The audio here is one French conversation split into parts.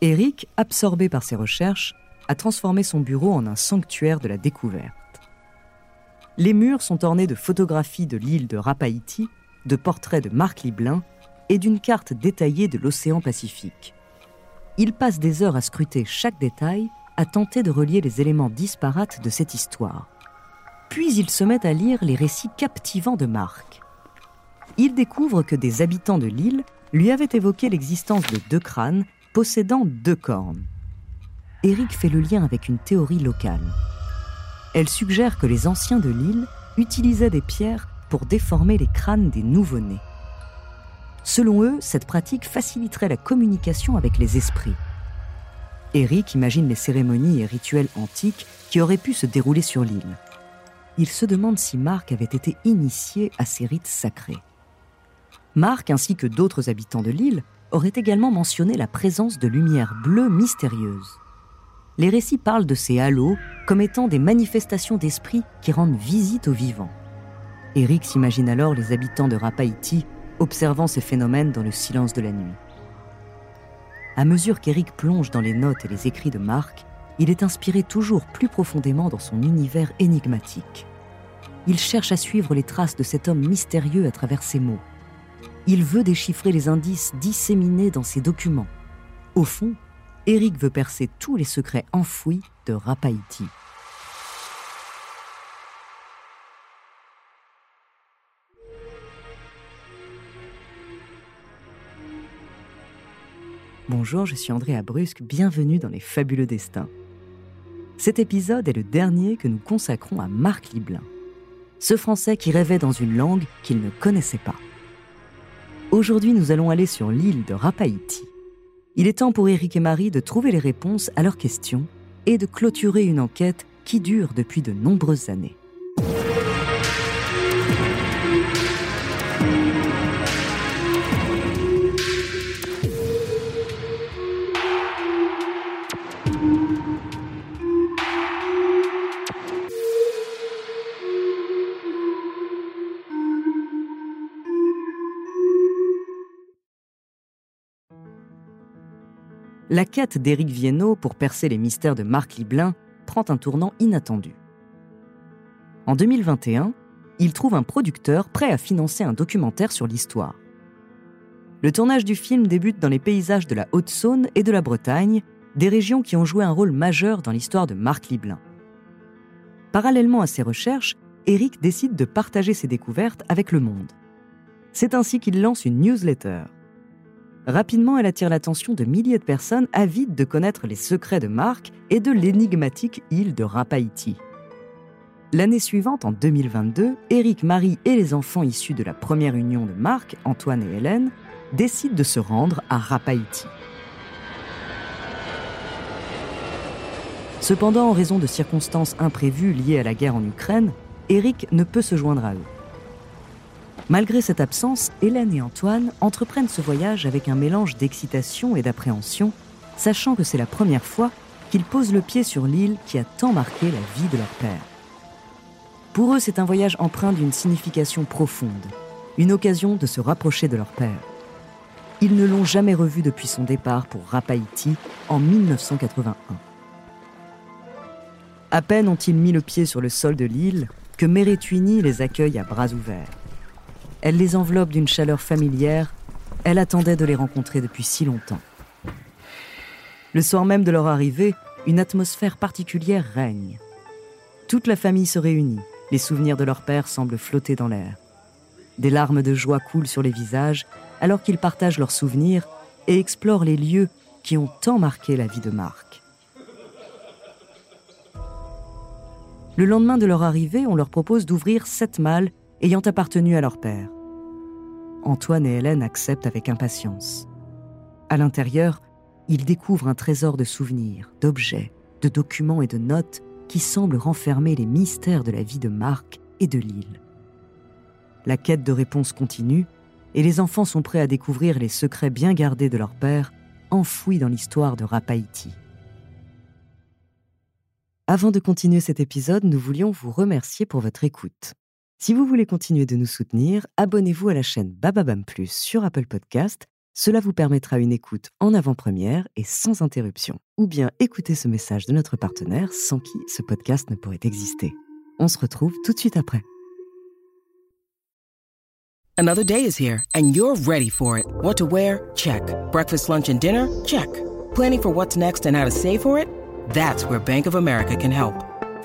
Eric, absorbé par ses recherches, a transformé son bureau en un sanctuaire de la découverte. Les murs sont ornés de photographies de l'île de Rapaïti, de portraits de Marc Liblin et d'une carte détaillée de l'océan Pacifique. Il passe des heures à scruter chaque détail, à tenter de relier les éléments disparates de cette histoire. Puis il se met à lire les récits captivants de Marc. Il découvre que des habitants de l'île lui avaient évoqué l'existence de deux crânes possédant deux cornes. Eric fait le lien avec une théorie locale. Elle suggère que les anciens de l'île utilisaient des pierres pour déformer les crânes des nouveau-nés. Selon eux, cette pratique faciliterait la communication avec les esprits. Eric imagine les cérémonies et rituels antiques qui auraient pu se dérouler sur l'île. Il se demande si Marc avait été initié à ces rites sacrés. Marc, ainsi que d'autres habitants de l'île, auraient également mentionné la présence de lumières bleues mystérieuses. Les récits parlent de ces halos comme étant des manifestations d'esprit qui rendent visite aux vivants. Eric s'imagine alors les habitants de Rapaïti observant ces phénomènes dans le silence de la nuit. À mesure qu'Eric plonge dans les notes et les écrits de Marc, il est inspiré toujours plus profondément dans son univers énigmatique. Il cherche à suivre les traces de cet homme mystérieux à travers ses mots. Il veut déchiffrer les indices disséminés dans ses documents. Au fond, Eric veut percer tous les secrets enfouis de Rapaïti. Bonjour, je suis André Abrusque, bienvenue dans Les Fabuleux Destins. Cet épisode est le dernier que nous consacrons à Marc Liblin, ce Français qui rêvait dans une langue qu'il ne connaissait pas. Aujourd'hui, nous allons aller sur l'île de Rapaïti. Il est temps pour Éric et Marie de trouver les réponses à leurs questions et de clôturer une enquête qui dure depuis de nombreuses années. La quête d'Éric Viennot pour percer les mystères de Marc Liblin prend un tournant inattendu. En 2021, il trouve un producteur prêt à financer un documentaire sur l'histoire. Le tournage du film débute dans les paysages de la Haute-Saône et de la Bretagne, des régions qui ont joué un rôle majeur dans l'histoire de Marc Liblin. Parallèlement à ses recherches, Éric décide de partager ses découvertes avec le monde. C'est ainsi qu'il lance une newsletter. Rapidement, elle attire l'attention de milliers de personnes avides de connaître les secrets de Marc et de l'énigmatique île de Rapaïti. L'année suivante, en 2022, Éric, Marie et les enfants issus de la première union de Marc, Antoine et Hélène, décident de se rendre à Rapaïti. Cependant, en raison de circonstances imprévues liées à la guerre en Ukraine, Éric ne peut se joindre à eux. Malgré cette absence, Hélène et Antoine entreprennent ce voyage avec un mélange d'excitation et d'appréhension, sachant que c'est la première fois qu'ils posent le pied sur l'île qui a tant marqué la vie de leur père. Pour eux, c'est un voyage empreint d'une signification profonde, une occasion de se rapprocher de leur père. Ils ne l'ont jamais revu depuis son départ pour Rapaïti en 1981. À peine ont-ils mis le pied sur le sol de l'île que Mérétuini les accueille à bras ouverts. Elle les enveloppe d'une chaleur familière, elle attendait de les rencontrer depuis si longtemps. Le soir même de leur arrivée, une atmosphère particulière règne. Toute la famille se réunit, les souvenirs de leur père semblent flotter dans l'air. Des larmes de joie coulent sur les visages alors qu'ils partagent leurs souvenirs et explorent les lieux qui ont tant marqué la vie de Marc. Le lendemain de leur arrivée, on leur propose d'ouvrir sept malles ayant appartenu à leur père. Antoine et Hélène acceptent avec impatience. À l'intérieur, ils découvrent un trésor de souvenirs, d'objets, de documents et de notes qui semblent renfermer les mystères de la vie de Marc et de l'île. La quête de réponses continue et les enfants sont prêts à découvrir les secrets bien gardés de leur père, enfouis dans l'histoire de Rapaïti. Avant de continuer cet épisode, nous voulions vous remercier pour votre écoute. Si vous voulez continuer de nous soutenir, abonnez-vous à la chaîne Bababam Plus sur Apple Podcast. Cela vous permettra une écoute en avant-première et sans interruption. Ou bien écoutez ce message de notre partenaire sans qui ce podcast ne pourrait exister. On se retrouve tout de suite après. Another day is here and you're ready for it. What to wear? Check. Breakfast, lunch and dinner? Check. Planning for what's next and how to save for it? That's where Bank of America can help.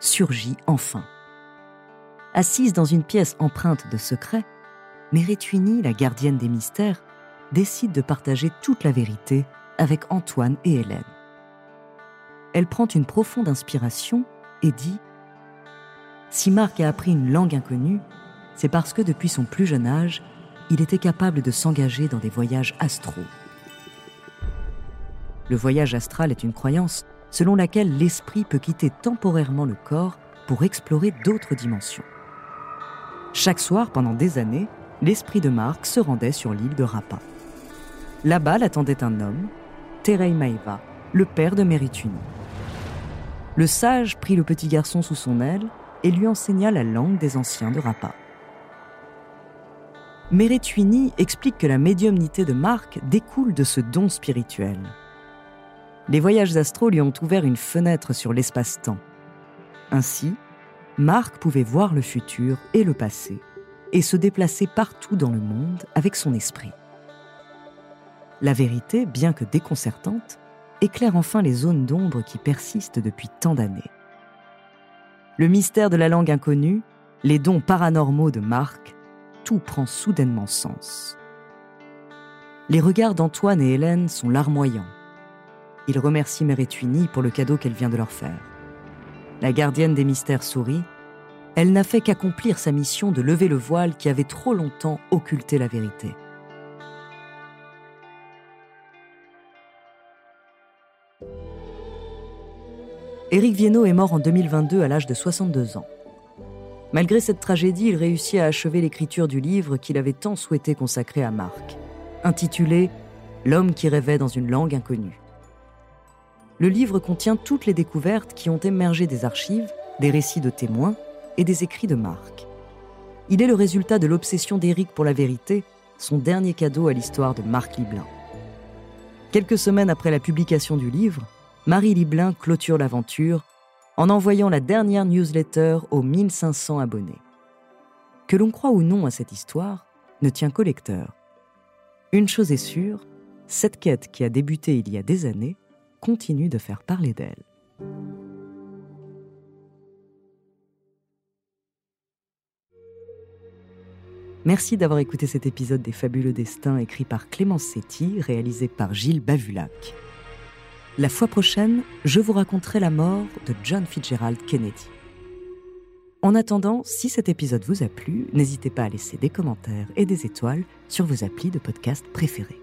surgit enfin. Assise dans une pièce empreinte de secrets, Mérétuini, la gardienne des mystères, décide de partager toute la vérité avec Antoine et Hélène. Elle prend une profonde inspiration et dit Si Marc a appris une langue inconnue, c'est parce que depuis son plus jeune âge, il était capable de s'engager dans des voyages astraux. Le voyage astral est une croyance selon laquelle l'esprit peut quitter temporairement le corps pour explorer d'autres dimensions. Chaque soir, pendant des années, l'esprit de Marc se rendait sur l'île de Rapa. Là-bas l'attendait un homme, Terei Maeva, le père de Mérituni. Le sage prit le petit garçon sous son aile et lui enseigna la langue des anciens de Rapa. Mérituni explique que la médiumnité de Marc découle de ce don spirituel les voyages astraux lui ont ouvert une fenêtre sur l'espace-temps. Ainsi, Marc pouvait voir le futur et le passé et se déplacer partout dans le monde avec son esprit. La vérité, bien que déconcertante, éclaire enfin les zones d'ombre qui persistent depuis tant d'années. Le mystère de la langue inconnue, les dons paranormaux de Marc, tout prend soudainement sens. Les regards d'Antoine et Hélène sont larmoyants il remercie Mérétuini pour le cadeau qu'elle vient de leur faire. La gardienne des mystères sourit. Elle n'a fait qu'accomplir sa mission de lever le voile qui avait trop longtemps occulté la vérité. Éric Viennot est mort en 2022 à l'âge de 62 ans. Malgré cette tragédie, il réussit à achever l'écriture du livre qu'il avait tant souhaité consacrer à Marc, intitulé L'homme qui rêvait dans une langue inconnue le livre contient toutes les découvertes qui ont émergé des archives, des récits de témoins et des écrits de Marc. Il est le résultat de l'obsession d'Éric pour la vérité, son dernier cadeau à l'histoire de Marc Liblin. Quelques semaines après la publication du livre, Marie Liblin clôture l'aventure en envoyant la dernière newsletter aux 1500 abonnés. Que l'on croit ou non à cette histoire ne tient qu'au lecteur. Une chose est sûre, cette quête qui a débuté il y a des années continue de faire parler d'elle. Merci d'avoir écouté cet épisode des Fabuleux Destins écrit par Clémence Setti, réalisé par Gilles Bavulac. La fois prochaine, je vous raconterai la mort de John Fitzgerald Kennedy. En attendant, si cet épisode vous a plu, n'hésitez pas à laisser des commentaires et des étoiles sur vos applis de podcast préférés.